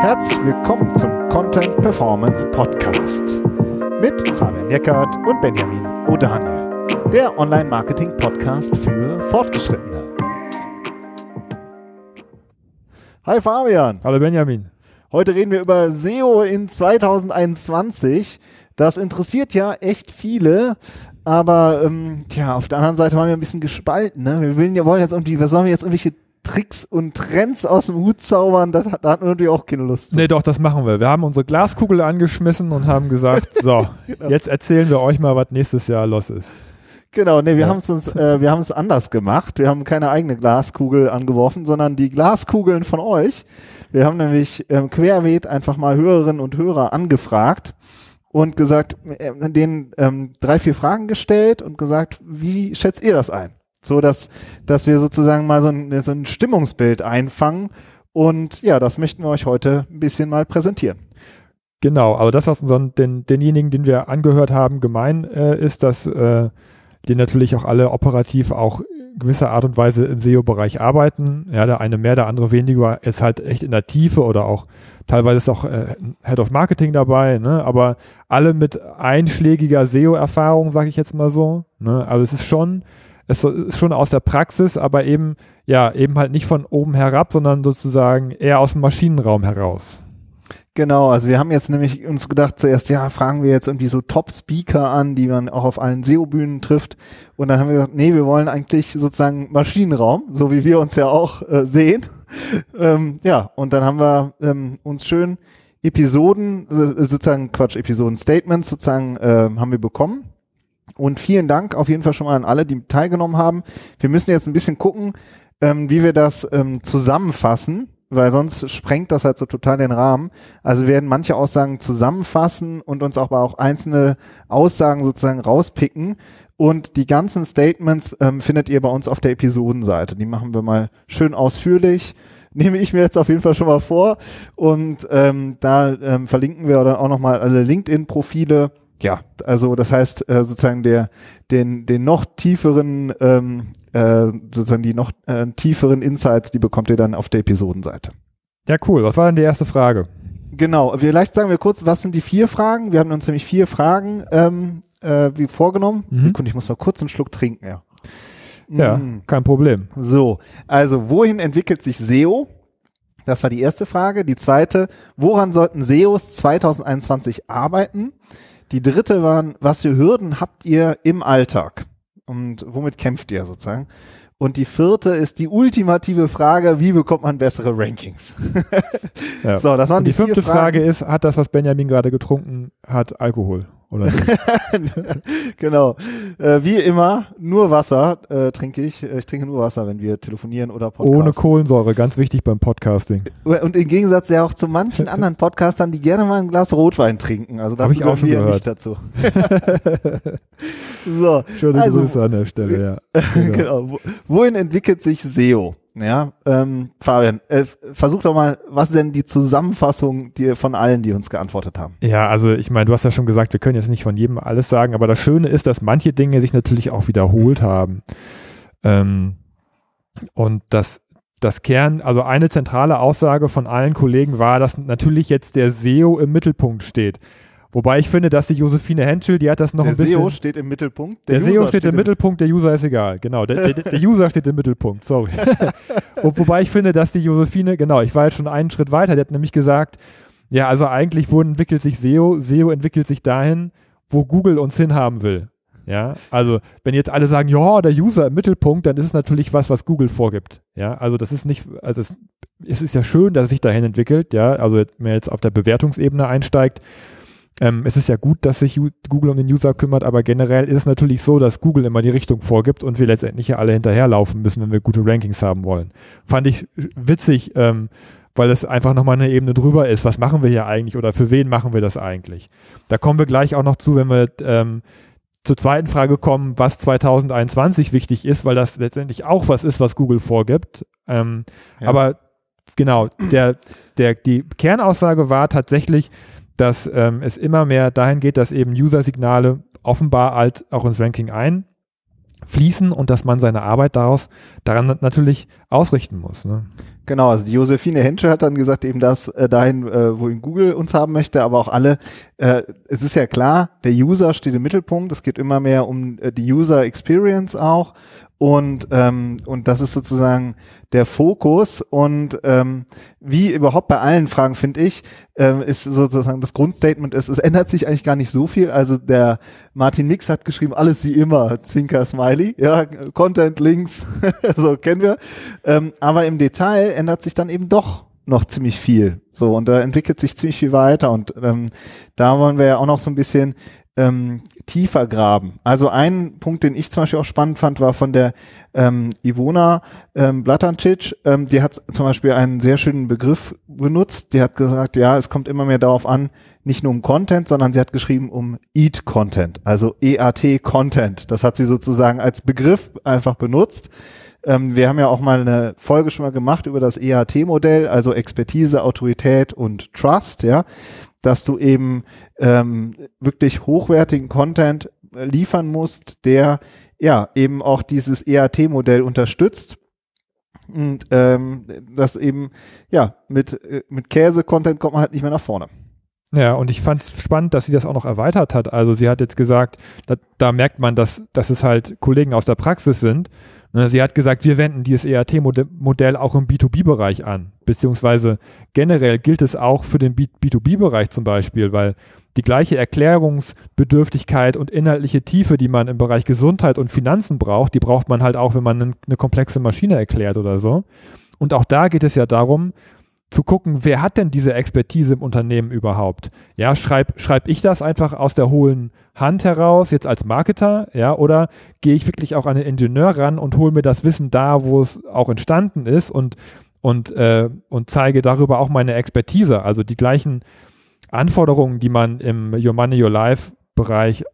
Herzlich willkommen zum Content Performance Podcast mit Fabian Eckert und Benjamin O'Daniel, der Online-Marketing-Podcast für Fortgeschrittene. Hi Fabian. Hallo Benjamin. Heute reden wir über SEO in 2021. Das interessiert ja echt viele, aber ähm, tja, auf der anderen Seite waren wir ein bisschen gespalten. Ne? Wir wollen, wollen jetzt irgendwie, was sollen wir jetzt irgendwelche Tricks und Trends aus dem Hut zaubern, das, da hatten wir natürlich auch keine Lust zu. Nee, doch, das machen wir. Wir haben unsere Glaskugel angeschmissen und haben gesagt, so, genau. jetzt erzählen wir euch mal, was nächstes Jahr los ist. Genau, nee, wir ja. haben es uns, äh, wir haben es anders gemacht. Wir haben keine eigene Glaskugel angeworfen, sondern die Glaskugeln von euch. Wir haben nämlich ähm, querbeet einfach mal Hörerinnen und Hörer angefragt und gesagt, äh, denen ähm, drei, vier Fragen gestellt und gesagt, wie schätzt ihr das ein? So dass, dass wir sozusagen mal so ein, so ein Stimmungsbild einfangen. Und ja, das möchten wir euch heute ein bisschen mal präsentieren. Genau, aber das, was unseren, den, denjenigen, den wir angehört haben, gemein äh, ist, dass äh, die natürlich auch alle operativ auch gewisser Art und Weise im SEO-Bereich arbeiten. Ja, der eine mehr, der andere weniger, ist halt echt in der Tiefe oder auch teilweise ist auch äh, Head of Marketing dabei, ne? aber alle mit einschlägiger SEO-Erfahrung, sage ich jetzt mal so. Ne? Also es ist schon es ist schon aus der Praxis, aber eben, ja, eben halt nicht von oben herab, sondern sozusagen eher aus dem Maschinenraum heraus. Genau, also wir haben jetzt nämlich uns gedacht, zuerst, ja, fragen wir jetzt irgendwie so Top-Speaker an, die man auch auf allen SEO-Bühnen trifft. Und dann haben wir gesagt, nee, wir wollen eigentlich sozusagen Maschinenraum, so wie wir uns ja auch äh, sehen. ähm, ja, und dann haben wir ähm, uns schön Episoden, äh, sozusagen Quatsch, Episoden-Statements sozusagen äh, haben wir bekommen und vielen Dank auf jeden Fall schon mal an alle, die teilgenommen haben. Wir müssen jetzt ein bisschen gucken, ähm, wie wir das ähm, zusammenfassen, weil sonst sprengt das halt so total den Rahmen. Also werden manche Aussagen zusammenfassen und uns aber auch einzelne Aussagen sozusagen rauspicken. Und die ganzen Statements ähm, findet ihr bei uns auf der Episodenseite. Die machen wir mal schön ausführlich nehme ich mir jetzt auf jeden Fall schon mal vor. Und ähm, da ähm, verlinken wir dann auch nochmal alle LinkedIn-Profile ja, also das heißt äh, sozusagen der den den noch tieferen ähm, äh, sozusagen die noch äh, tieferen Insights, die bekommt ihr dann auf der Episodenseite. Ja, cool. Was war denn die erste Frage? Genau. Vielleicht sagen wir kurz, was sind die vier Fragen? Wir haben uns nämlich vier Fragen ähm, äh, wie vorgenommen. Mhm. Sekunde, ich muss mal kurz einen Schluck trinken. Ja. Ja, mhm. kein Problem. So, also wohin entwickelt sich SEO? Das war die erste Frage. Die zweite, woran sollten SEOs 2021 arbeiten? Die dritte waren, was für Hürden habt ihr im Alltag? Und womit kämpft ihr sozusagen? Und die vierte ist die ultimative Frage, wie bekommt man bessere Rankings? ja. So, das waren Und die, die fünfte Frage ist, hat das, was Benjamin gerade getrunken hat, Alkohol? Oder genau. Äh, wie immer, nur Wasser äh, trinke ich. Ich trinke nur Wasser, wenn wir telefonieren oder podcasten. Ohne Kohlensäure, ganz wichtig beim Podcasting. Und im Gegensatz ja auch zu manchen anderen Podcastern, die gerne mal ein Glas Rotwein trinken. Also da ich auch schon wir nicht dazu. so, Schöne also, Grüße an der Stelle, ja. Genau. genau. Wohin entwickelt sich SEO? Ja, ähm, Fabian, äh, versuch doch mal, was denn die Zusammenfassung die, von allen, die uns geantwortet haben? Ja, also ich meine, du hast ja schon gesagt, wir können jetzt nicht von jedem alles sagen, aber das Schöne ist, dass manche Dinge sich natürlich auch wiederholt haben. Ähm, und das, das Kern, also eine zentrale Aussage von allen Kollegen war, dass natürlich jetzt der SEO im Mittelpunkt steht. Wobei ich finde, dass die Josephine Henschel, die hat das noch der ein bisschen. Der SEO steht im Mittelpunkt. Der, der SEO steht, steht im Mittelpunkt, der User ist egal. Genau, der, der, der User steht im Mittelpunkt, sorry. wobei ich finde, dass die Josephine, genau, ich war jetzt schon einen Schritt weiter, die hat nämlich gesagt, ja, also eigentlich wo entwickelt sich SEO? SEO entwickelt sich dahin, wo Google uns hinhaben will. Ja, also wenn jetzt alle sagen, ja, der User im Mittelpunkt, dann ist es natürlich was, was Google vorgibt. Ja, also das ist nicht, also es, es ist ja schön, dass es sich dahin entwickelt. Ja, also wenn man jetzt auf der Bewertungsebene einsteigt, ähm, es ist ja gut, dass sich Google um den User kümmert, aber generell ist es natürlich so, dass Google immer die Richtung vorgibt und wir letztendlich ja alle hinterherlaufen müssen, wenn wir gute Rankings haben wollen. Fand ich witzig, ähm, weil es einfach nochmal eine Ebene drüber ist. Was machen wir hier eigentlich oder für wen machen wir das eigentlich? Da kommen wir gleich auch noch zu, wenn wir ähm, zur zweiten Frage kommen, was 2021 wichtig ist, weil das letztendlich auch was ist, was Google vorgibt. Ähm, ja. Aber genau, der, der, die Kernaussage war tatsächlich, dass ähm, es immer mehr dahin geht, dass eben User-Signale offenbar halt auch ins Ranking einfließen und dass man seine Arbeit daraus daran natürlich ausrichten muss. Ne? Genau, also die Josephine Henschel hat dann gesagt, eben das äh, dahin, äh, wohin Google uns haben möchte, aber auch alle, äh, es ist ja klar, der User steht im Mittelpunkt, es geht immer mehr um äh, die User Experience auch und, ähm, und das ist sozusagen der Fokus. Und ähm, wie überhaupt bei allen Fragen, finde ich, ähm, ist sozusagen das Grundstatement ist, es ändert sich eigentlich gar nicht so viel. Also der Martin Mix hat geschrieben, alles wie immer, Zwinker Smiley, ja, Content, Links, so kennen wir. Ähm, aber im Detail ändert sich dann eben doch noch ziemlich viel. So, und da entwickelt sich ziemlich viel weiter. Und ähm, da wollen wir ja auch noch so ein bisschen ähm, tiefer graben. Also ein Punkt, den ich zum Beispiel auch spannend fand, war von der ähm, Ivona ähm, Blatancic. Ähm, die hat zum Beispiel einen sehr schönen Begriff benutzt. Die hat gesagt, ja, es kommt immer mehr darauf an, nicht nur um Content, sondern sie hat geschrieben um Eat Content, also EAT Content. Das hat sie sozusagen als Begriff einfach benutzt. Ähm, wir haben ja auch mal eine Folge schon mal gemacht über das EAT-Modell, also Expertise, Autorität und Trust, ja dass du eben ähm, wirklich hochwertigen Content äh, liefern musst, der ja eben auch dieses EAT-Modell unterstützt und ähm, das eben ja mit äh, mit Käse-Content kommt man halt nicht mehr nach vorne. Ja, und ich fand es spannend, dass sie das auch noch erweitert hat. Also sie hat jetzt gesagt, da, da merkt man, dass, dass es halt Kollegen aus der Praxis sind sie hat gesagt, wir wenden dieses ERT-Modell auch im B2B-Bereich an, beziehungsweise generell gilt es auch für den B2B-Bereich zum Beispiel, weil die gleiche Erklärungsbedürftigkeit und inhaltliche Tiefe, die man im Bereich Gesundheit und Finanzen braucht, die braucht man halt auch, wenn man eine komplexe Maschine erklärt oder so. Und auch da geht es ja darum, zu gucken, wer hat denn diese Expertise im Unternehmen überhaupt? Ja, schreib, schreib ich das einfach aus der hohlen Hand heraus, jetzt als Marketer, ja, oder gehe ich wirklich auch an den Ingenieur ran und hole mir das Wissen da, wo es auch entstanden ist und, und, äh, und zeige darüber auch meine Expertise, also die gleichen Anforderungen, die man im Your Money, Your Life Bereich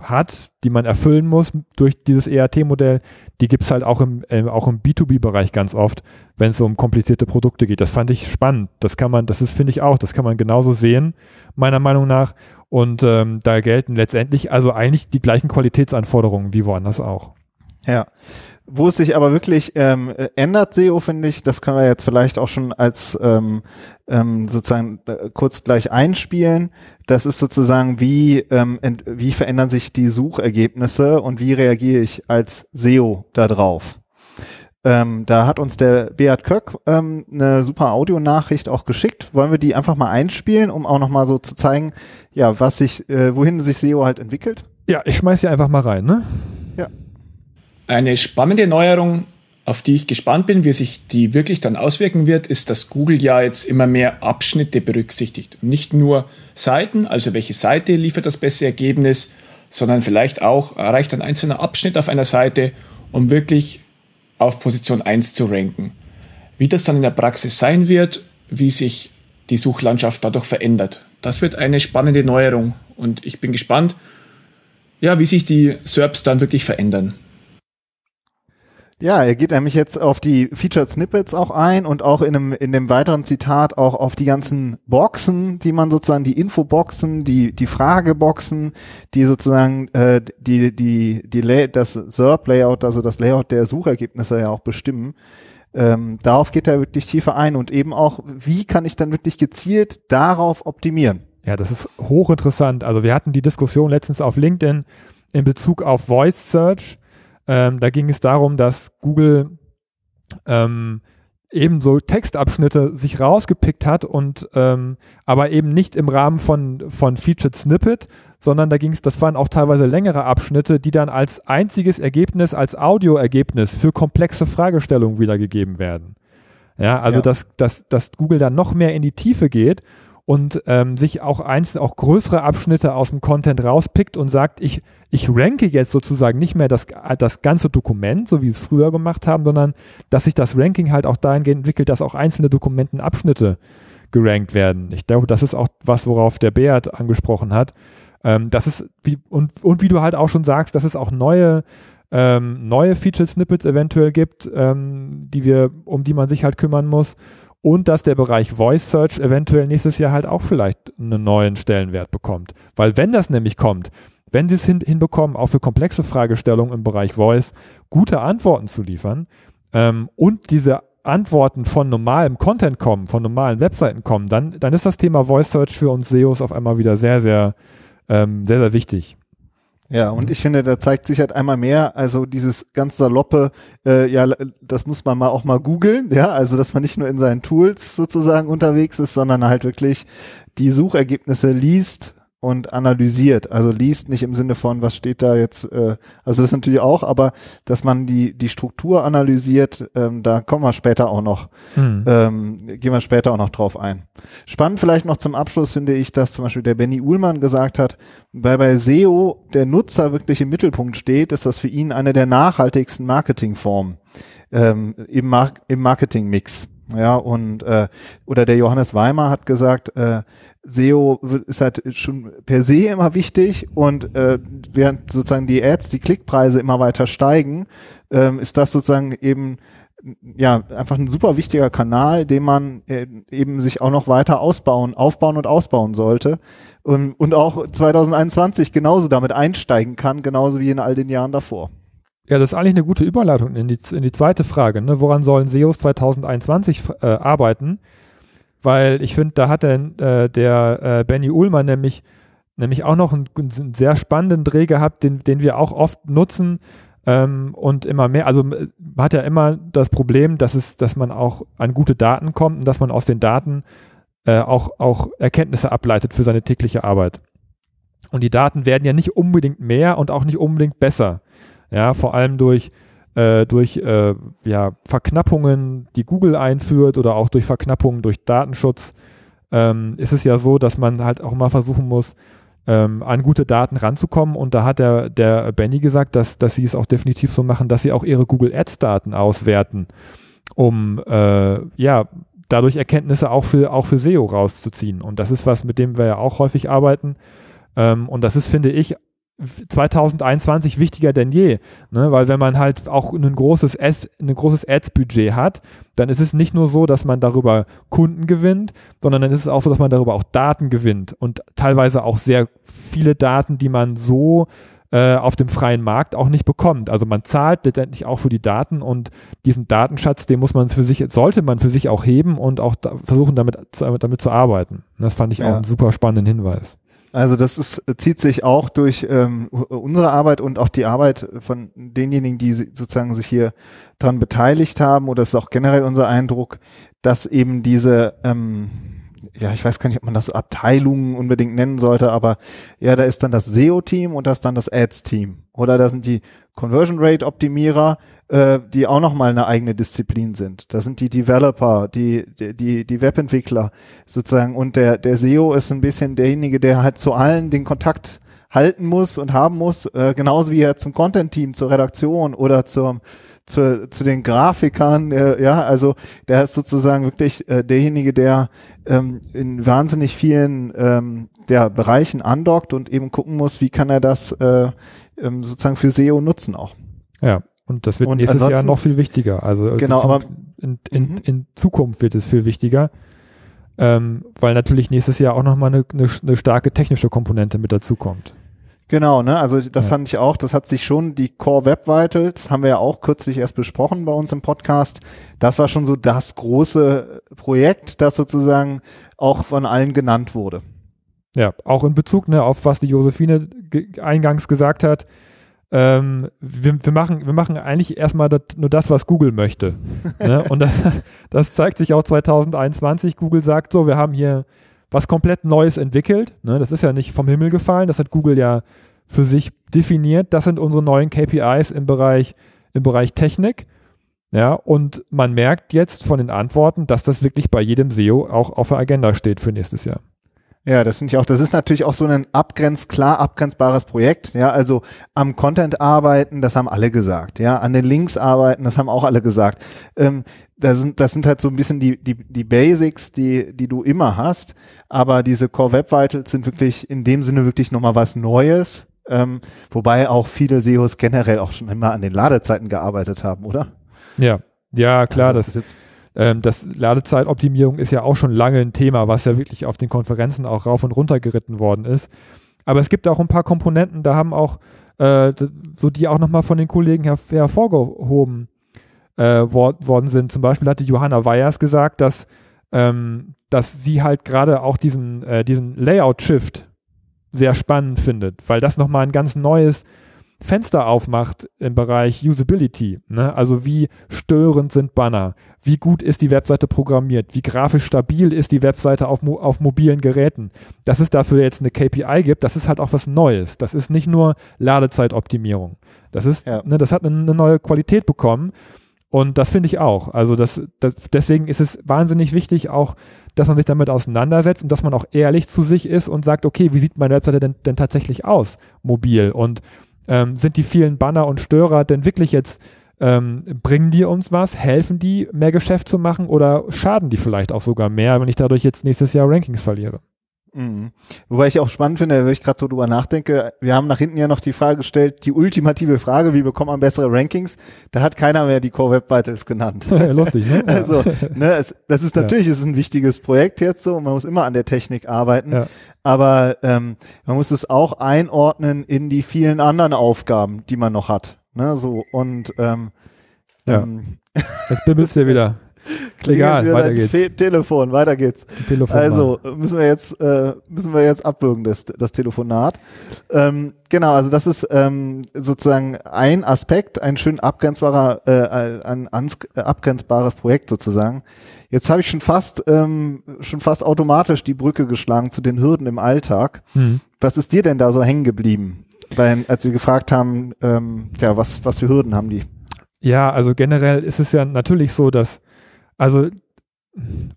hat, die man erfüllen muss durch dieses ERT-Modell, die gibt es halt auch im, äh, auch im B2B-Bereich ganz oft, wenn es um komplizierte Produkte geht. Das fand ich spannend. Das kann man, das ist, finde ich auch, das kann man genauso sehen, meiner Meinung nach. Und ähm, da gelten letztendlich also eigentlich die gleichen Qualitätsanforderungen wie woanders auch. Ja. Wo es sich aber wirklich ähm, ändert, SEO, finde ich, das können wir jetzt vielleicht auch schon als ähm, ähm, sozusagen äh, kurz gleich einspielen. Das ist sozusagen, wie, ähm, wie verändern sich die Suchergebnisse und wie reagiere ich als SEO da drauf. Ähm, da hat uns der Beat Köck ähm, eine super Audionachricht auch geschickt. Wollen wir die einfach mal einspielen, um auch nochmal so zu zeigen, ja, was sich, äh, wohin sich SEO halt entwickelt? Ja, ich schmeiß sie einfach mal rein, ne? Eine spannende Neuerung, auf die ich gespannt bin, wie sich die wirklich dann auswirken wird, ist, dass Google ja jetzt immer mehr Abschnitte berücksichtigt. nicht nur Seiten, also welche Seite liefert das beste Ergebnis, sondern vielleicht auch reicht ein einzelner Abschnitt auf einer Seite, um wirklich auf Position 1 zu ranken. Wie das dann in der Praxis sein wird, wie sich die Suchlandschaft dadurch verändert, das wird eine spannende Neuerung und ich bin gespannt, ja, wie sich die SERPs dann wirklich verändern. Ja, er geht nämlich jetzt auf die Featured Snippets auch ein und auch in einem, in dem weiteren Zitat auch auf die ganzen Boxen, die man sozusagen, die Infoboxen, die, die Frageboxen, die sozusagen, äh, die, die, die, das SERP-Layout, also das Layout der Suchergebnisse ja auch bestimmen. Ähm, darauf geht er wirklich tiefer ein und eben auch, wie kann ich dann wirklich gezielt darauf optimieren? Ja, das ist hochinteressant. Also wir hatten die Diskussion letztens auf LinkedIn in Bezug auf Voice Search ähm, da ging es darum, dass Google ähm, ebenso Textabschnitte sich rausgepickt hat und ähm, aber eben nicht im Rahmen von, von Featured Snippet, sondern da ging es, das waren auch teilweise längere Abschnitte, die dann als einziges Ergebnis, als Audioergebnis für komplexe Fragestellungen wiedergegeben werden. Ja, also ja. Dass, dass, dass Google dann noch mehr in die Tiefe geht und ähm, sich auch einzeln auch größere Abschnitte aus dem Content rauspickt und sagt, ich, ich ranke jetzt sozusagen nicht mehr das, das ganze Dokument, so wie es früher gemacht haben, sondern dass sich das Ranking halt auch dahingehend entwickelt, dass auch einzelne Dokumentenabschnitte gerankt werden. Ich glaube, das ist auch was, worauf der Beat angesprochen hat. Ähm, das ist, wie, und, und wie du halt auch schon sagst, dass es auch neue ähm, neue Feature-Snippets eventuell gibt, ähm, die wir, um die man sich halt kümmern muss und dass der Bereich Voice Search eventuell nächstes Jahr halt auch vielleicht einen neuen Stellenwert bekommt. Weil wenn das nämlich kommt, wenn sie es hin, hinbekommen, auch für komplexe Fragestellungen im Bereich Voice gute Antworten zu liefern ähm, und diese Antworten von normalem Content kommen, von normalen Webseiten kommen, dann, dann ist das Thema Voice Search für uns SEOs auf einmal wieder sehr, sehr, ähm, sehr, sehr wichtig. Ja, und ich finde, da zeigt sich halt einmal mehr, also dieses ganz saloppe, äh, ja, das muss man mal auch mal googeln, ja, also dass man nicht nur in seinen Tools sozusagen unterwegs ist, sondern halt wirklich die Suchergebnisse liest, und analysiert. Also liest nicht im Sinne von, was steht da jetzt, äh, also das natürlich auch, aber dass man die, die Struktur analysiert, ähm, da kommen wir später auch noch, hm. ähm, gehen wir später auch noch drauf ein. Spannend vielleicht noch zum Abschluss finde ich, dass zum Beispiel der Benny Uhlmann gesagt hat, weil bei SEO der Nutzer wirklich im Mittelpunkt steht, ist das für ihn eine der nachhaltigsten Marketingformen ähm, im, Mar im Marketingmix. Ja, und äh, oder der Johannes Weimer hat gesagt, äh, SEO ist halt schon per se immer wichtig und äh, während sozusagen die Ads, die Klickpreise immer weiter steigen, ähm, ist das sozusagen eben ja einfach ein super wichtiger Kanal, den man äh, eben sich auch noch weiter ausbauen, aufbauen und ausbauen sollte und, und auch 2021 genauso damit einsteigen kann, genauso wie in all den Jahren davor. Ja, das ist eigentlich eine gute Überleitung in die, in die zweite Frage. Ne? Woran sollen SEOs 2021 äh, arbeiten? Weil ich finde, da hat der, äh, der äh, Benny Uhlmann nämlich, nämlich auch noch einen, einen, sehr spannenden Dreh gehabt, den, den wir auch oft nutzen ähm, und immer mehr. Also man hat ja immer das Problem, dass, es, dass man auch an gute Daten kommt und dass man aus den Daten äh, auch, auch Erkenntnisse ableitet für seine tägliche Arbeit. Und die Daten werden ja nicht unbedingt mehr und auch nicht unbedingt besser. Ja, vor allem durch, äh, durch äh, ja, Verknappungen, die Google einführt oder auch durch Verknappungen durch Datenschutz, ähm, ist es ja so, dass man halt auch mal versuchen muss, ähm, an gute Daten ranzukommen. Und da hat der, der Benny gesagt, dass, dass sie es auch definitiv so machen, dass sie auch ihre Google Ads-Daten auswerten, um äh, ja dadurch Erkenntnisse auch für, auch für SEO rauszuziehen. Und das ist was, mit dem wir ja auch häufig arbeiten. Ähm, und das ist, finde ich, 2021 wichtiger denn je, ne? weil wenn man halt auch ein großes, Ads, ein großes Ads-Budget hat, dann ist es nicht nur so, dass man darüber Kunden gewinnt, sondern dann ist es auch so, dass man darüber auch Daten gewinnt und teilweise auch sehr viele Daten, die man so äh, auf dem freien Markt auch nicht bekommt. Also man zahlt letztendlich auch für die Daten und diesen Datenschatz, den muss man für sich, sollte man für sich auch heben und auch da, versuchen damit, damit zu arbeiten. Das fand ich ja. auch einen super spannenden Hinweis. Also das ist, zieht sich auch durch ähm, unsere Arbeit und auch die Arbeit von denjenigen, die sozusagen sich hier dran beteiligt haben. Oder es ist auch generell unser Eindruck, dass eben diese, ähm, ja, ich weiß gar nicht, ob man das Abteilungen unbedingt nennen sollte, aber ja, da ist dann das SEO-Team und das dann das Ads-Team. Oder da sind die Conversion Rate Optimierer, äh, die auch nochmal eine eigene Disziplin sind. Das sind die Developer, die, die, die Webentwickler sozusagen. Und der, der SEO ist ein bisschen derjenige, der halt zu allen den Kontakt halten muss und haben muss, äh, genauso wie er zum Content-Team, zur Redaktion oder zum, zu, zu den Grafikern, äh, ja, also der ist sozusagen wirklich äh, derjenige, der ähm, in wahnsinnig vielen ähm, der Bereichen andockt und eben gucken muss, wie kann er das äh, ähm, sozusagen für SEO nutzen auch. Ja, und das wird und nächstes Jahr noch viel wichtiger. Also genau, aber in, in, mhm. in Zukunft wird es viel wichtiger, ähm, weil natürlich nächstes Jahr auch nochmal eine, eine, eine starke technische Komponente mit dazukommt. Genau, ne? Also das ja. fand ich auch, das hat sich schon, die Core Web Vitals haben wir ja auch kürzlich erst besprochen bei uns im Podcast. Das war schon so das große Projekt, das sozusagen auch von allen genannt wurde. Ja, auch in Bezug ne, auf was die Josephine eingangs gesagt hat, ähm, wir, wir, machen, wir machen eigentlich erstmal das, nur das, was Google möchte. ne? Und das, das zeigt sich auch 2021. Google sagt so, wir haben hier was komplett Neues entwickelt. Ne? Das ist ja nicht vom Himmel gefallen, das hat Google ja für sich definiert. Das sind unsere neuen KPIs im Bereich, im Bereich Technik. Ja, und man merkt jetzt von den Antworten, dass das wirklich bei jedem SEO auch auf der Agenda steht für nächstes Jahr. Ja, das finde ich auch. Das ist natürlich auch so ein abgrenz, klar abgrenzbares Projekt. Ja, also am Content arbeiten, das haben alle gesagt. Ja, an den Links arbeiten, das haben auch alle gesagt. Ähm, das sind, das sind halt so ein bisschen die, die, die Basics, die, die du immer hast. Aber diese Core Web Vitals sind wirklich in dem Sinne wirklich nochmal was Neues. Ähm, wobei auch viele SEOs generell auch schon immer an den Ladezeiten gearbeitet haben, oder? Ja, ja, klar, also, das ist jetzt ähm, das Ladezeitoptimierung ist ja auch schon lange ein Thema, was ja wirklich auf den Konferenzen auch rauf und runter geritten worden ist. Aber es gibt auch ein paar Komponenten, da haben auch äh, so die auch nochmal von den Kollegen her hervorgehoben äh, wor worden sind. Zum Beispiel hatte Johanna Weyers gesagt, dass, ähm, dass sie halt gerade auch diesen, äh, diesen Layout-Shift sehr spannend findet, weil das nochmal ein ganz neues Fenster aufmacht im Bereich Usability. Ne? Also wie störend sind Banner? Wie gut ist die Webseite programmiert? Wie grafisch stabil ist die Webseite auf, auf mobilen Geräten? Dass es dafür jetzt eine KPI gibt, das ist halt auch was Neues. Das ist nicht nur Ladezeitoptimierung. Das ist, ja. ne, das hat eine, eine neue Qualität bekommen. Und das finde ich auch. Also das, das, deswegen ist es wahnsinnig wichtig auch, dass man sich damit auseinandersetzt und dass man auch ehrlich zu sich ist und sagt, okay, wie sieht meine Webseite denn, denn tatsächlich aus, mobil? Und ähm, sind die vielen Banner und Störer denn wirklich jetzt, ähm, bringen die uns was? Helfen die, mehr Geschäft zu machen oder schaden die vielleicht auch sogar mehr, wenn ich dadurch jetzt nächstes Jahr Rankings verliere? Mhm. Wobei ich auch spannend finde, wenn ich gerade so drüber nachdenke, wir haben nach hinten ja noch die Frage gestellt, die ultimative Frage, wie bekommt man bessere Rankings? Da hat keiner mehr die Core Web Vitals genannt. Lustig, ne? Ja. Also, ne, es, das ist natürlich ja. ist ein wichtiges Projekt jetzt so, man muss immer an der Technik arbeiten, ja. aber ähm, man muss es auch einordnen in die vielen anderen Aufgaben, die man noch hat. Ne, so und ähm, ja. Ähm, Jetzt bimmelst du wieder. Egal, weiter geht's. Fe Telefon, weiter geht's. Telefon also müssen wir jetzt äh, müssen wir jetzt abwürgen das das Telefonat. Ähm, genau, also das ist ähm, sozusagen ein Aspekt, ein schön abgrenzbarer äh, ein äh, abgrenzbares Projekt sozusagen. Jetzt habe ich schon fast ähm, schon fast automatisch die Brücke geschlagen zu den Hürden im Alltag. Hm. Was ist dir denn da so hängen geblieben, bei, als wir gefragt haben, ähm, ja was was für Hürden haben die? Ja, also generell ist es ja natürlich so, dass also,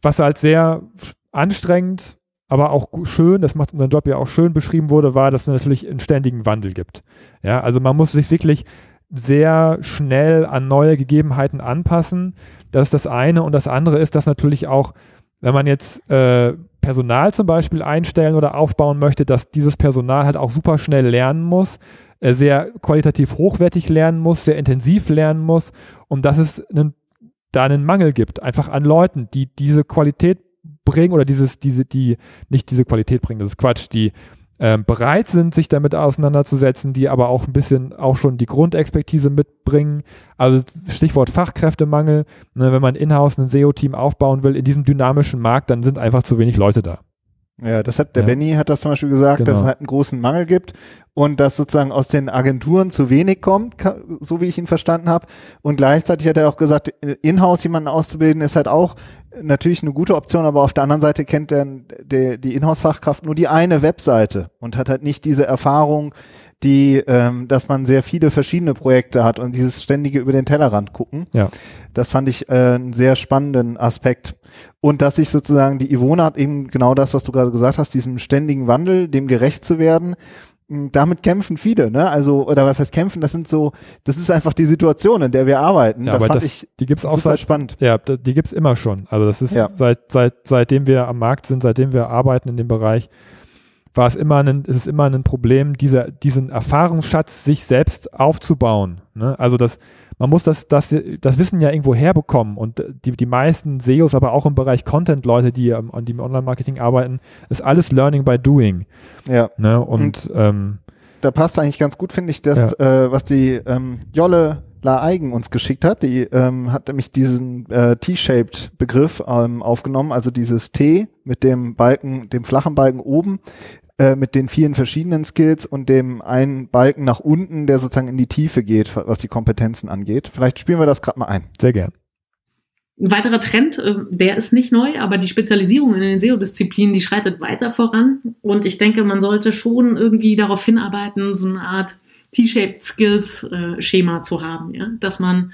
was halt sehr anstrengend, aber auch schön, das macht unseren Job ja auch schön beschrieben wurde, war, dass es natürlich einen ständigen Wandel gibt. Ja, also man muss sich wirklich sehr schnell an neue Gegebenheiten anpassen. Das ist das eine. Und das andere ist, dass natürlich auch, wenn man jetzt äh, Personal zum Beispiel einstellen oder aufbauen möchte, dass dieses Personal halt auch super schnell lernen muss, äh, sehr qualitativ hochwertig lernen muss, sehr intensiv lernen muss. Und das ist ein da einen Mangel gibt, einfach an Leuten, die diese Qualität bringen oder dieses, diese, die nicht diese Qualität bringen, das ist Quatsch, die ähm, bereit sind, sich damit auseinanderzusetzen, die aber auch ein bisschen auch schon die Grundexpertise mitbringen. Also Stichwort Fachkräftemangel. Ne, wenn man in-house ein SEO-Team aufbauen will in diesem dynamischen Markt, dann sind einfach zu wenig Leute da. Ja, das hat der ja. Benny hat das zum Beispiel gesagt, genau. dass es halt einen großen Mangel gibt und dass sozusagen aus den Agenturen zu wenig kommt, so wie ich ihn verstanden habe. Und gleichzeitig hat er auch gesagt, in-house jemanden auszubilden ist halt auch natürlich eine gute Option, aber auf der anderen Seite kennt der die Inhouse-Fachkraft nur die eine Webseite und hat halt nicht diese Erfahrung, die, ähm, dass man sehr viele verschiedene Projekte hat und dieses ständige über den Tellerrand gucken. Ja. Das fand ich äh, einen sehr spannenden Aspekt. Und dass sich sozusagen die Ivona hat eben genau das, was du gerade gesagt hast, diesem ständigen Wandel, dem gerecht zu werden, damit kämpfen viele, ne? Also, oder was heißt kämpfen? Das sind so, das ist einfach die Situation, in der wir arbeiten. Ja, das aber fand das, ich die gibt's auch seit, spannend. Ja, die gibt's immer schon. Also das ist ja. seit, seit, seitdem wir am Markt sind, seitdem wir arbeiten in dem Bereich, war es immer ein, ist es immer ein Problem, dieser, diesen Erfahrungsschatz sich selbst aufzubauen. Ne? Also das, man muss das, das, das Wissen ja irgendwo herbekommen und die, die meisten SEOs, aber auch im Bereich Content-Leute, die, die im Online-Marketing arbeiten, ist alles Learning by Doing. Ja. Ne? Und, und ähm, da passt eigentlich ganz gut, finde ich, das, ja. äh, was die ähm, Jolle La Eigen uns geschickt hat. Die ähm, hat nämlich diesen äh, T-shaped Begriff ähm, aufgenommen, also dieses T mit dem Balken, dem flachen Balken oben, äh, mit den vielen verschiedenen Skills und dem einen Balken nach unten, der sozusagen in die Tiefe geht, was die Kompetenzen angeht. Vielleicht spielen wir das gerade mal ein. Sehr gern. Ein weiterer Trend, äh, der ist nicht neu, aber die Spezialisierung in den SEO-Disziplinen, die schreitet weiter voran. Und ich denke, man sollte schon irgendwie darauf hinarbeiten, so eine Art T-shaped Skills-Schema äh, zu haben, ja? dass man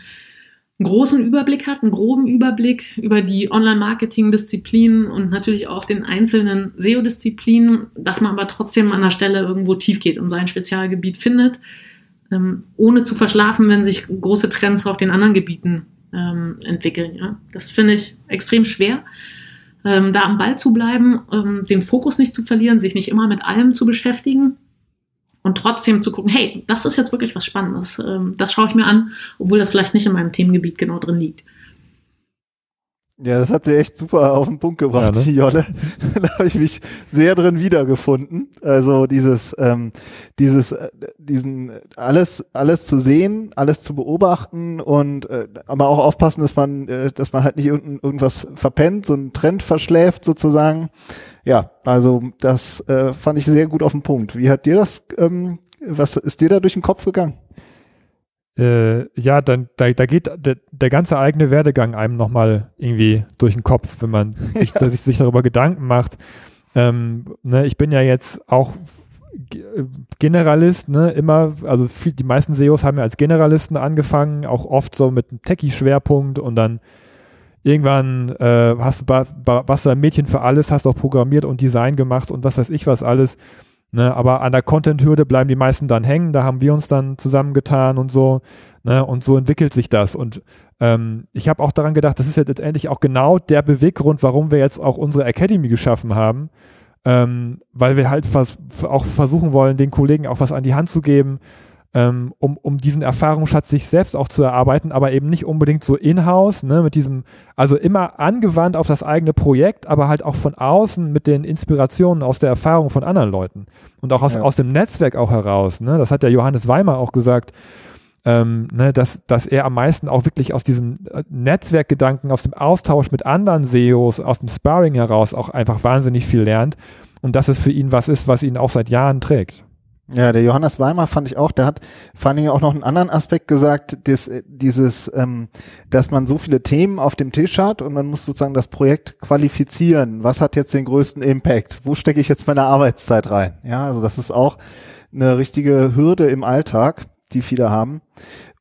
einen großen Überblick hat, einen groben Überblick über die Online-Marketing-Disziplinen und natürlich auch den einzelnen SEO-Disziplinen, dass man aber trotzdem an der Stelle irgendwo tief geht und sein Spezialgebiet findet, ähm, ohne zu verschlafen, wenn sich große Trends auf den anderen Gebieten ähm, entwickeln. Ja? Das finde ich extrem schwer. Ähm, da am Ball zu bleiben, ähm, den Fokus nicht zu verlieren, sich nicht immer mit allem zu beschäftigen und trotzdem zu gucken, hey, das ist jetzt wirklich was Spannendes. Ähm, das schaue ich mir an, obwohl das vielleicht nicht in meinem Themengebiet genau drin liegt. Ja, das hat sie echt super auf den Punkt gebracht, ja, ne? die Jolle. da habe ich mich sehr drin wiedergefunden. Also dieses, ähm, dieses, äh, diesen alles, alles zu sehen, alles zu beobachten und äh, aber auch aufpassen, dass man, äh, dass man halt nicht irgend, irgendwas verpennt, so einen Trend verschläft sozusagen. Ja, also das äh, fand ich sehr gut auf den Punkt. Wie hat dir das, ähm, was ist dir da durch den Kopf gegangen? äh, ja, dann da, da geht der, der, ganze eigene Werdegang einem nochmal irgendwie durch den Kopf, wenn man sich, ja. sich, sich darüber Gedanken macht. Ähm, ne, ich bin ja jetzt auch Generalist, ne, immer, also viel, die meisten SEOs haben ja als Generalisten angefangen, auch oft so mit einem Techie-Schwerpunkt und dann irgendwann äh, hast du warst du ein Mädchen für alles, hast auch programmiert und Design gemacht und was weiß ich was alles. Ne, aber an der Content-Hürde bleiben die meisten dann hängen. Da haben wir uns dann zusammengetan und so. Ne, und so entwickelt sich das. Und ähm, ich habe auch daran gedacht, das ist ja letztendlich auch genau der Beweggrund, warum wir jetzt auch unsere Academy geschaffen haben. Ähm, weil wir halt vers auch versuchen wollen, den Kollegen auch was an die Hand zu geben, ähm, um, um diesen Erfahrungsschatz sich selbst auch zu erarbeiten, aber eben nicht unbedingt so in-house, ne, mit diesem, also immer angewandt auf das eigene Projekt, aber halt auch von außen mit den Inspirationen aus der Erfahrung von anderen Leuten und auch aus, ja. aus dem Netzwerk auch heraus. Ne, das hat ja Johannes Weimer auch gesagt, ähm, ne, dass, dass er am meisten auch wirklich aus diesem äh, Netzwerkgedanken, aus dem Austausch mit anderen SEOs, aus dem Sparring heraus auch einfach wahnsinnig viel lernt und dass es für ihn was ist, was ihn auch seit Jahren trägt. Ja, der Johannes Weimar fand ich auch, der hat vor allen Dingen auch noch einen anderen Aspekt gesagt, des, dieses, ähm, dass man so viele Themen auf dem Tisch hat und man muss sozusagen das Projekt qualifizieren. Was hat jetzt den größten Impact? Wo stecke ich jetzt meine Arbeitszeit rein? Ja, also das ist auch eine richtige Hürde im Alltag, die viele haben.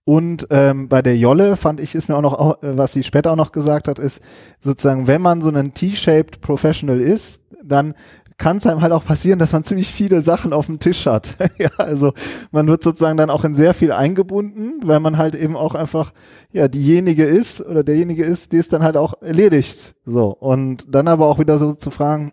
Und ähm, bei der Jolle fand ich, ist mir auch noch, was sie später auch noch gesagt hat, ist sozusagen, wenn man so ein T-shaped Professional ist, dann kann es einem halt auch passieren, dass man ziemlich viele Sachen auf dem Tisch hat. ja, also man wird sozusagen dann auch in sehr viel eingebunden, weil man halt eben auch einfach ja diejenige ist oder derjenige ist, die es dann halt auch erledigt. So und dann aber auch wieder so zu fragen,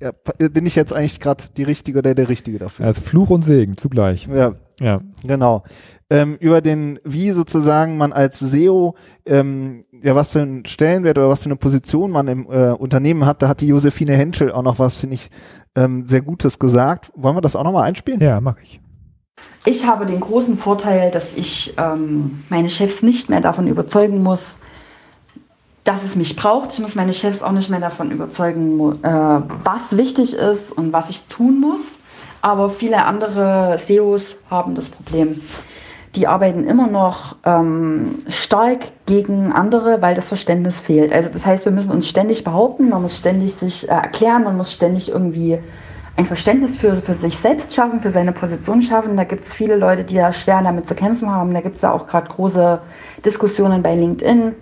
ja, bin ich jetzt eigentlich gerade die Richtige oder der Richtige dafür? Also Fluch und Segen zugleich. Ja, ja. genau. Ähm, über den, wie sozusagen man als SEO, ähm, ja, was für einen Stellenwert oder was für eine Position man im äh, Unternehmen hat, da hat die Josephine Henschel auch noch was, finde ich, ähm, sehr Gutes gesagt. Wollen wir das auch nochmal einspielen? Ja, mache ich. Ich habe den großen Vorteil, dass ich ähm, meine Chefs nicht mehr davon überzeugen muss, dass es mich braucht. Ich muss meine Chefs auch nicht mehr davon überzeugen, äh, was wichtig ist und was ich tun muss. Aber viele andere SEOs haben das Problem. Die arbeiten immer noch ähm, stark gegen andere, weil das Verständnis fehlt. Also das heißt, wir müssen uns ständig behaupten, man muss ständig sich äh, erklären, man muss ständig irgendwie ein Verständnis für, für sich selbst schaffen, für seine Position schaffen. Da gibt es viele Leute, die da schwer damit zu kämpfen haben. Da gibt es ja auch gerade große Diskussionen bei LinkedIn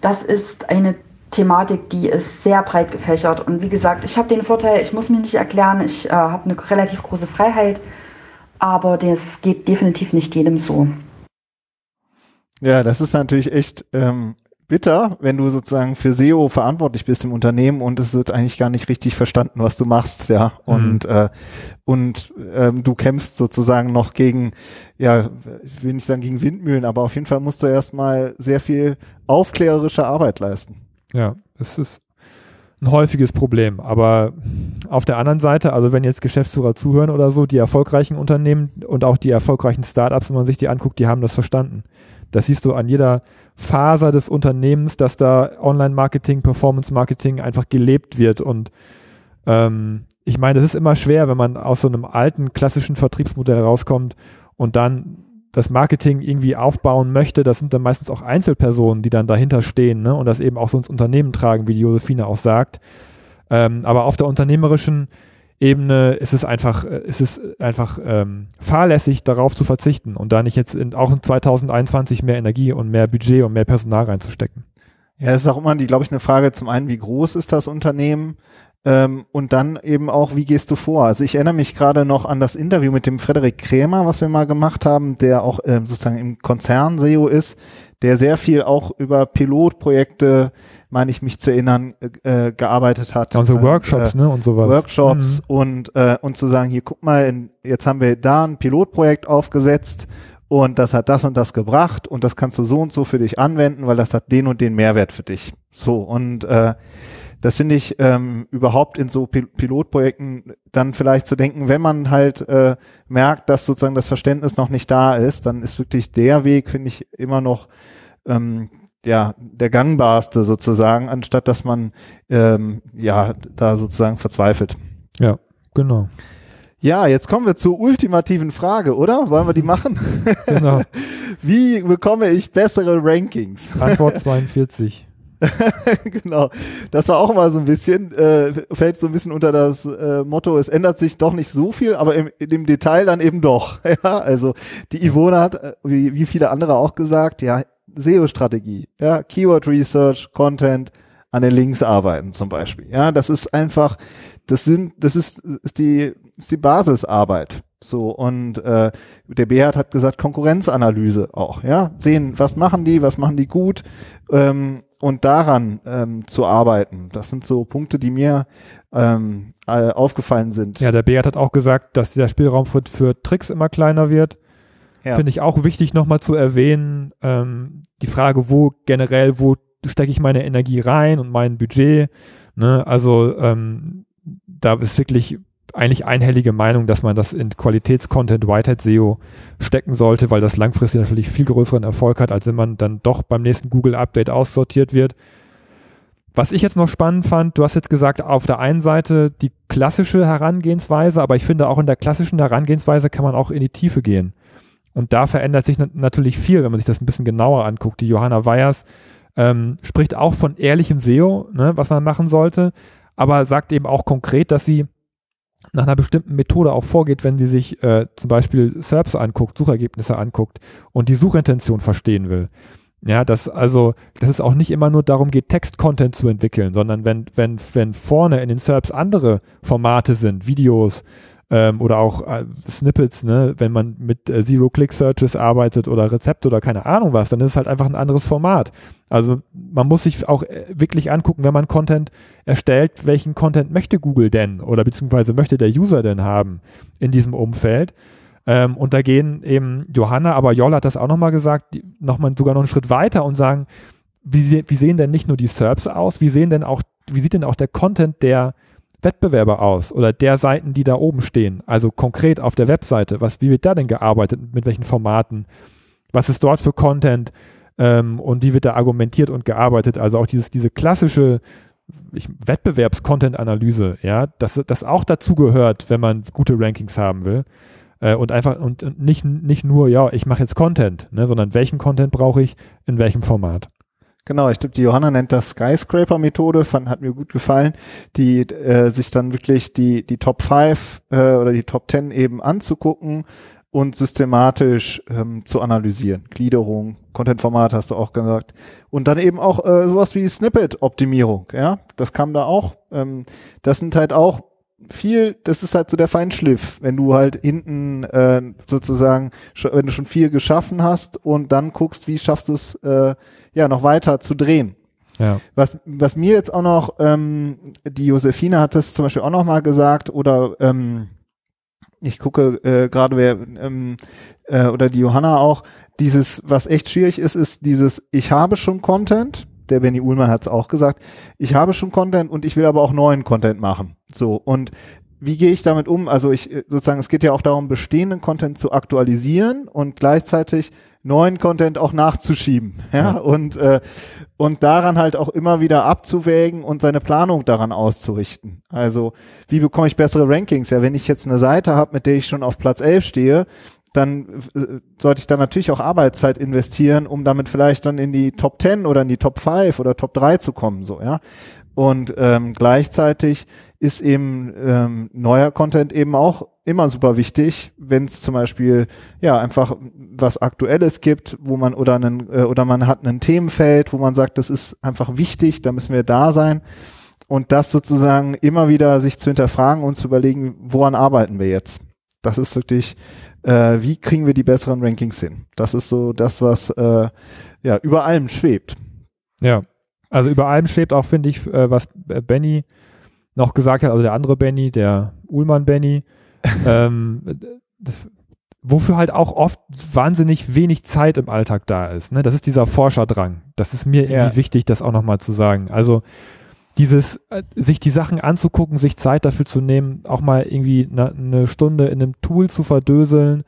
das ist eine Thematik, die ist sehr breit gefächert. Und wie gesagt, ich habe den Vorteil, ich muss mich nicht erklären, ich äh, habe eine relativ große Freiheit, aber das geht definitiv nicht jedem so. Ja, das ist natürlich echt ähm, bitter, wenn du sozusagen für SEO verantwortlich bist im Unternehmen und es wird eigentlich gar nicht richtig verstanden, was du machst, ja. Mhm. Und äh, und ähm, du kämpfst sozusagen noch gegen, ja, ich will nicht sagen gegen Windmühlen, aber auf jeden Fall musst du erstmal sehr viel aufklärerische Arbeit leisten. Ja, es ist ein häufiges Problem. Aber auf der anderen Seite, also wenn jetzt Geschäftsführer zuhören oder so, die erfolgreichen Unternehmen und auch die erfolgreichen Startups, wenn man sich die anguckt, die haben das verstanden. Das siehst du an jeder Faser des Unternehmens, dass da Online-Marketing, Performance-Marketing einfach gelebt wird. Und ähm, ich meine, das ist immer schwer, wenn man aus so einem alten klassischen Vertriebsmodell rauskommt und dann das Marketing irgendwie aufbauen möchte. Das sind dann meistens auch Einzelpersonen, die dann dahinter stehen ne? und das eben auch so ins Unternehmen tragen, wie die Josephine auch sagt. Ähm, aber auf der unternehmerischen Ebene ist es einfach, äh, ist es einfach ähm, fahrlässig, darauf zu verzichten und da nicht jetzt in, auch in 2021 mehr Energie und mehr Budget und mehr Personal reinzustecken. Ja, es ist auch immer glaube ich, eine Frage zum einen, wie groß ist das Unternehmen? Ähm, und dann eben auch, wie gehst du vor? Also ich erinnere mich gerade noch an das Interview mit dem Frederik Krämer, was wir mal gemacht haben, der auch äh, sozusagen im Konzern SEO ist, der sehr viel auch über Pilotprojekte meine ich mich zu erinnern, äh, gearbeitet hat. Ja, und so Workshops, äh, ne, und sowas. Workshops mhm. und, äh, und zu sagen, hier guck mal, in, jetzt haben wir da ein Pilotprojekt aufgesetzt und das hat das und das gebracht und das kannst du so und so für dich anwenden, weil das hat den und den Mehrwert für dich. So und äh, das finde ich ähm, überhaupt in so Pil Pilotprojekten dann vielleicht zu denken, wenn man halt äh, merkt, dass sozusagen das Verständnis noch nicht da ist, dann ist wirklich der Weg, finde ich, immer noch ähm, ja, der gangbarste sozusagen, anstatt dass man ähm, ja da sozusagen verzweifelt. Ja, genau. Ja, jetzt kommen wir zur ultimativen Frage, oder? Wollen wir die machen? Genau. Wie bekomme ich bessere Rankings? Antwort 42. genau. Das war auch mal so ein bisschen, äh, fällt so ein bisschen unter das äh, Motto, es ändert sich doch nicht so viel, aber im, im Detail dann eben doch. ja, also die Ivone hat, äh, wie, wie viele andere auch gesagt, ja, SEO-Strategie, ja, Keyword Research, Content, an den Links arbeiten zum Beispiel. Ja, das ist einfach, das sind, das ist, ist die, ist die Basisarbeit. So, und äh, der Beat hat gesagt, Konkurrenzanalyse auch, ja. Sehen, was machen die, was machen die gut ähm, und daran ähm, zu arbeiten. Das sind so Punkte, die mir ähm, äh, aufgefallen sind. Ja, der Beat hat auch gesagt, dass der Spielraum für, für Tricks immer kleiner wird. Ja. Finde ich auch wichtig nochmal zu erwähnen. Ähm, die Frage, wo generell, wo stecke ich meine Energie rein und mein Budget. Ne? Also ähm, da ist wirklich eigentlich einhellige Meinung, dass man das in Qualitätscontent Whitehead SEO stecken sollte, weil das langfristig natürlich viel größeren Erfolg hat, als wenn man dann doch beim nächsten Google Update aussortiert wird. Was ich jetzt noch spannend fand, du hast jetzt gesagt, auf der einen Seite die klassische Herangehensweise, aber ich finde auch in der klassischen Herangehensweise kann man auch in die Tiefe gehen. Und da verändert sich natürlich viel, wenn man sich das ein bisschen genauer anguckt. Die Johanna Weyers ähm, spricht auch von ehrlichem SEO, ne, was man machen sollte, aber sagt eben auch konkret, dass sie nach einer bestimmten Methode auch vorgeht, wenn sie sich äh, zum Beispiel SERPs anguckt, Suchergebnisse anguckt und die Suchintention verstehen will. Ja, dass also, dass es auch nicht immer nur darum geht, Text-Content zu entwickeln, sondern wenn, wenn, wenn vorne in den SERPs andere Formate sind, Videos, ähm, oder auch äh, Snippets, ne, wenn man mit äh, Zero-Click-Searches arbeitet oder Rezepte oder keine Ahnung was, dann ist es halt einfach ein anderes Format. Also man muss sich auch äh, wirklich angucken, wenn man Content erstellt, welchen Content möchte Google denn oder beziehungsweise möchte der User denn haben in diesem Umfeld. Ähm, und da gehen eben Johanna, aber Joll hat das auch nochmal gesagt, nochmal sogar noch einen Schritt weiter und sagen, wie, wie sehen denn nicht nur die SERPs aus, wie sehen denn auch, wie sieht denn auch der Content der Wettbewerber aus oder der Seiten, die da oben stehen? Also konkret auf der Webseite, was, wie wird da denn gearbeitet, mit welchen Formaten? Was ist dort für Content? Ähm, und wie wird da argumentiert und gearbeitet? Also auch dieses, diese klassische Wettbewerbs-Content-Analyse, ja, dass das auch dazu gehört, wenn man gute Rankings haben will. Äh, und einfach und, und nicht, nicht nur, ja, ich mache jetzt Content, ne, sondern welchen Content brauche ich in welchem Format. Genau, ich glaube, die Johanna nennt das Skyscraper-Methode, fand, hat mir gut gefallen, die äh, sich dann wirklich die, die Top 5 äh, oder die Top 10 eben anzugucken und systematisch ähm, zu analysieren. Gliederung, Content-Format hast du auch gesagt. Und dann eben auch äh, sowas wie Snippet-Optimierung, ja, das kam da auch. Ähm, das sind halt auch viel, das ist halt so der Feinschliff, wenn du halt hinten äh, sozusagen, wenn du schon viel geschaffen hast und dann guckst, wie schaffst du es äh, ja noch weiter zu drehen. Ja. Was, was mir jetzt auch noch, ähm, die Josefine hat das zum Beispiel auch noch mal gesagt oder ähm, ich gucke äh, gerade wer ähm, äh, oder die Johanna auch, dieses, was echt schwierig ist, ist dieses, ich habe schon Content, der Benny Uhlmann hat es auch gesagt, ich habe schon Content und ich will aber auch neuen Content machen. So, und wie gehe ich damit um? Also ich äh, sozusagen, es geht ja auch darum, bestehenden Content zu aktualisieren und gleichzeitig neuen Content auch nachzuschieben, ja, ja. und äh, und daran halt auch immer wieder abzuwägen und seine Planung daran auszurichten. Also wie bekomme ich bessere Rankings? Ja, wenn ich jetzt eine Seite habe, mit der ich schon auf Platz 11 stehe, dann äh, sollte ich da natürlich auch Arbeitszeit investieren, um damit vielleicht dann in die Top 10 oder in die Top 5 oder Top 3 zu kommen, so, ja. Und ähm, gleichzeitig ist eben ähm, neuer Content eben auch immer super wichtig, wenn es zum Beispiel ja einfach was Aktuelles gibt, wo man oder einen äh, oder man hat ein Themenfeld, wo man sagt, das ist einfach wichtig, da müssen wir da sein und das sozusagen immer wieder sich zu hinterfragen und zu überlegen, woran arbeiten wir jetzt? Das ist wirklich, äh, wie kriegen wir die besseren Rankings hin? Das ist so das, was äh, ja über allem schwebt. Ja, also über allem schwebt auch, finde ich, äh, was Benny noch gesagt hat, also der andere Benny, der Uhlmann Benny, ähm, wofür halt auch oft wahnsinnig wenig Zeit im Alltag da ist. Ne? Das ist dieser Forscherdrang. Das ist mir irgendwie Ja. wichtig, das auch nochmal zu sagen. Also dieses, äh, sich die Sachen anzugucken, sich Zeit dafür zu nehmen, auch mal irgendwie eine ne Stunde in einem Tool zu verdöseln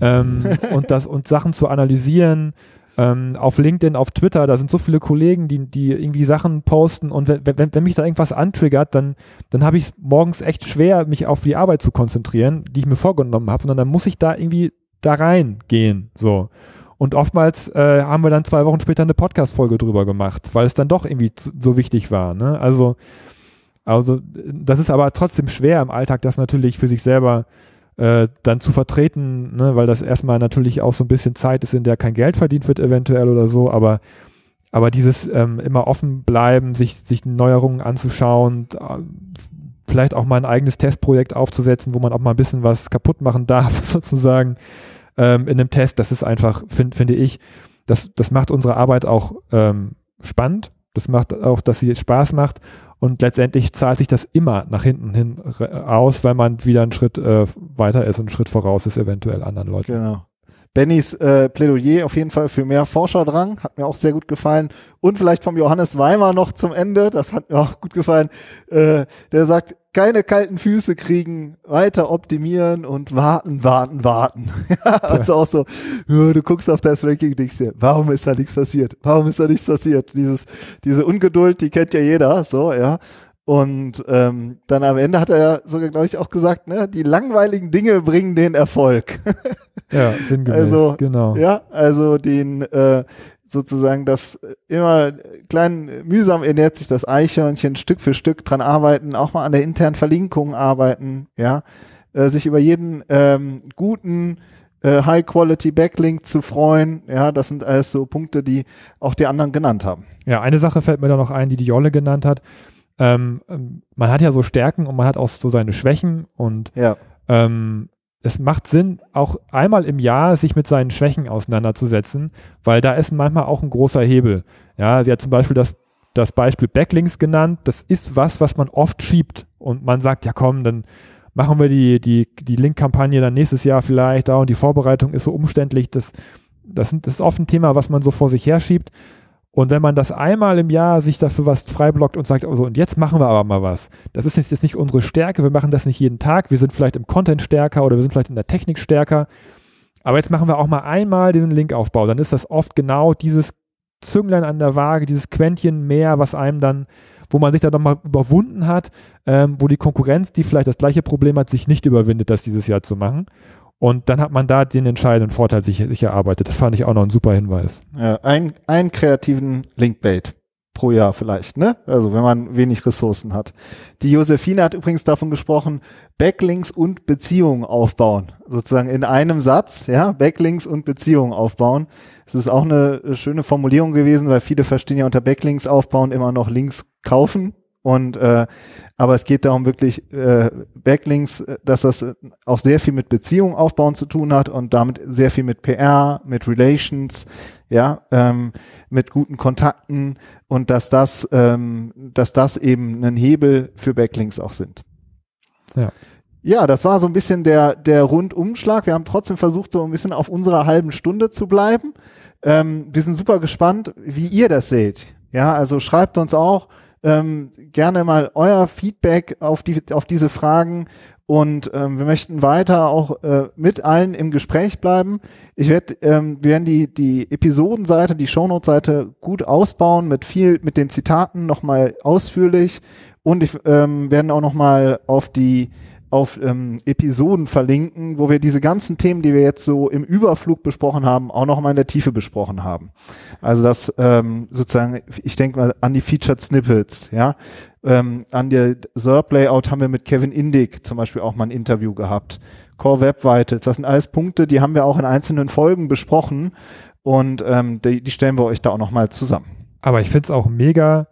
ähm, und das und Sachen zu analysieren. Ähm, auf LinkedIn, auf Twitter, da sind so viele Kollegen, die, die irgendwie Sachen posten und wenn, wenn, wenn mich da irgendwas antriggert, dann, dann habe ich es morgens echt schwer, mich auf die Arbeit zu konzentrieren, die ich mir vorgenommen habe, sondern dann muss ich da irgendwie da reingehen. So. Und oftmals äh, haben wir dann zwei Wochen später eine Podcast-Folge drüber gemacht, weil es dann doch irgendwie so wichtig war. Ne? Also, also, das ist aber trotzdem schwer im Alltag, das natürlich für sich selber äh, dann zu vertreten, ne? weil das erstmal natürlich auch so ein bisschen Zeit ist, in der kein Geld verdient wird, eventuell oder so, aber aber dieses ähm, immer offen bleiben, sich, sich Neuerungen anzuschauen, äh, vielleicht auch mal ein eigenes Testprojekt aufzusetzen, wo man auch mal ein bisschen was kaputt machen darf, sozusagen, ähm, in einem Test, das ist einfach, find, finde ich, das, das macht unsere Arbeit auch ähm, spannend. Das macht auch, dass sie Spaß macht. Und letztendlich zahlt sich das immer nach hinten hin re- aus, weil man wieder einen Schritt äh, weiter ist und einen Schritt voraus ist, eventuell anderen Leuten. Genau. Bennys äh, Plädoyer auf jeden Fall für mehr Forscherdrang, hat mir auch sehr gut gefallen. Und vielleicht vom Johannes Weimer noch zum Ende, das hat mir auch gut gefallen. Äh, der sagt, keine kalten Füße kriegen, weiter optimieren und warten, warten, warten. Also auch so, du guckst auf das Ranking und denkst dir, warum ist da nichts passiert? Warum ist da nichts passiert? Dieses, diese Ungeduld, die kennt ja jeder, so, ja. Und ähm, dann am Ende hat er ja sogar, glaube ich, auch gesagt, ne, die langweiligen Dinge bringen den Erfolg. Ja, sinngemäß, Also, genau. Ja, also den äh, sozusagen das immer klein mühsam ernährt sich das Eichhörnchen Stück für Stück dran arbeiten, auch mal an der internen Verlinkung arbeiten, ja, äh, sich über jeden ähm, guten äh, High-Quality Backlink zu freuen, ja, das sind alles so Punkte, die auch die anderen genannt haben. Ja, eine Sache fällt mir da noch ein, die die Jolle genannt hat. Ähm, ähm, man hat ja so Stärken und man hat auch so seine Schwächen und Ja, ähm, es macht Sinn, auch einmal im Jahr sich mit seinen Schwächen auseinanderzusetzen, weil da ist manchmal auch ein großer Hebel. Ja, sie hat zum Beispiel das, das Beispiel Backlinks genannt. Das ist was, was man oft schiebt und man sagt, ja komm, dann machen wir die, die, die Link-Kampagne dann nächstes Jahr vielleicht da und die Vorbereitung ist so umständlich. Das, das, sind- das ist oft ein Thema, was man so vor sich herschiebt. Und wenn man das einmal im Jahr sich dafür was freiblockt und sagt, also und jetzt machen wir aber mal was. Das ist jetzt nicht unsere Stärke, wir machen das nicht jeden Tag, wir sind vielleicht im Content stärker oder wir sind vielleicht in der Technik stärker. Aber jetzt machen wir auch mal einmal diesen Linkaufbau. Dann ist das oft genau dieses Zünglein an der Waage, dieses Quäntchen mehr, was einem dann, wo man sich dann nochmal überwunden hat, ähm, wo die Konkurrenz, die vielleicht das gleiche Problem hat, sich nicht überwindet, das dieses Jahr zu machen. Und dann hat man da den entscheidenden Vorteil sich, sich erarbeitet. Das fand ich auch noch ein super Hinweis. ja ein, einen kreativen Linkbait pro Jahr vielleicht, ne? Also wenn man wenig Ressourcen hat. Die Josephine hat übrigens davon gesprochen, Backlinks und Beziehungen aufbauen. Sozusagen in einem Satz, ja, Backlinks und Beziehungen aufbauen. Es ist auch eine schöne Formulierung gewesen, weil viele verstehen ja unter Backlinks aufbauen immer noch Links kaufen. Und äh, aber es geht darum wirklich äh, Backlinks, äh, dass das äh, auch sehr viel mit Beziehungen aufbauen zu tun hat und damit sehr viel mit PR, mit Relations, ja, ähm, mit guten Kontakten und dass das, ähm, dass das eben ein Hebel für Backlinks auch sind. Ja. Ja, das war so ein bisschen der, der Rundumschlag. Wir haben trotzdem versucht, so ein bisschen auf unserer halben Stunde zu bleiben. Ähm, wir sind super gespannt, wie ihr das seht. Ja, also schreibt uns auch ähm, gerne mal euer Feedback auf, die, auf diese Fragen und ähm, wir möchten weiter auch äh, mit allen im Gespräch bleiben. Ich werde, ähm, wir werden die, die Episodenseite, die Shownote-Seite gut ausbauen mit viel, mit den Zitaten nochmal ausführlich und ich ähm, werden auch nochmal auf die auf ähm, Episoden verlinken, wo wir diese ganzen Themen, die wir jetzt so im Überflug besprochen haben, auch noch mal in der Tiefe besprochen haben. Also das ähm, sozusagen, ich denke mal an die Featured Snippets, ja, ähm, an der SERP Layout haben wir mit Kevin Indig zum Beispiel auch mal ein Interview gehabt. Core Web Vitals, das sind alles Punkte, die haben wir auch in einzelnen Folgen besprochen und ähm, die, die stellen wir euch da auch noch mal zusammen. Aber ich finde es auch mega,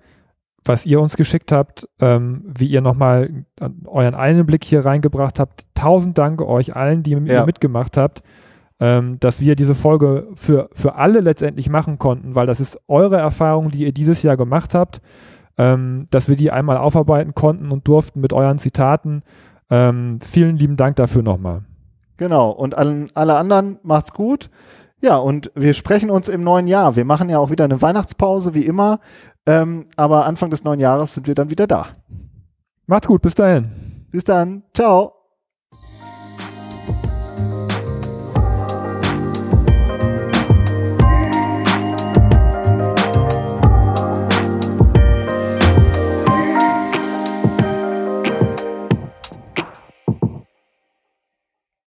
was ihr uns geschickt habt, ähm, wie ihr nochmal euren Einblick hier reingebracht habt. Tausend Dank euch allen, die mit Ja. mitgemacht habt, ähm, dass wir diese Folge für, für alle letztendlich machen konnten, weil das ist eure Erfahrung, die ihr dieses Jahr gemacht habt, ähm, dass wir die einmal aufarbeiten konnten und durften mit euren Zitaten. Ähm, vielen lieben Dank dafür nochmal. Genau. Und allen, alle anderen macht's gut. Ja, und wir sprechen uns im neuen Jahr. Wir machen ja auch wieder eine Weihnachtspause, wie immer. Ähm, aber Anfang des neuen Jahres sind wir dann wieder da. Macht's gut, bis dahin. Bis dann. Ciao.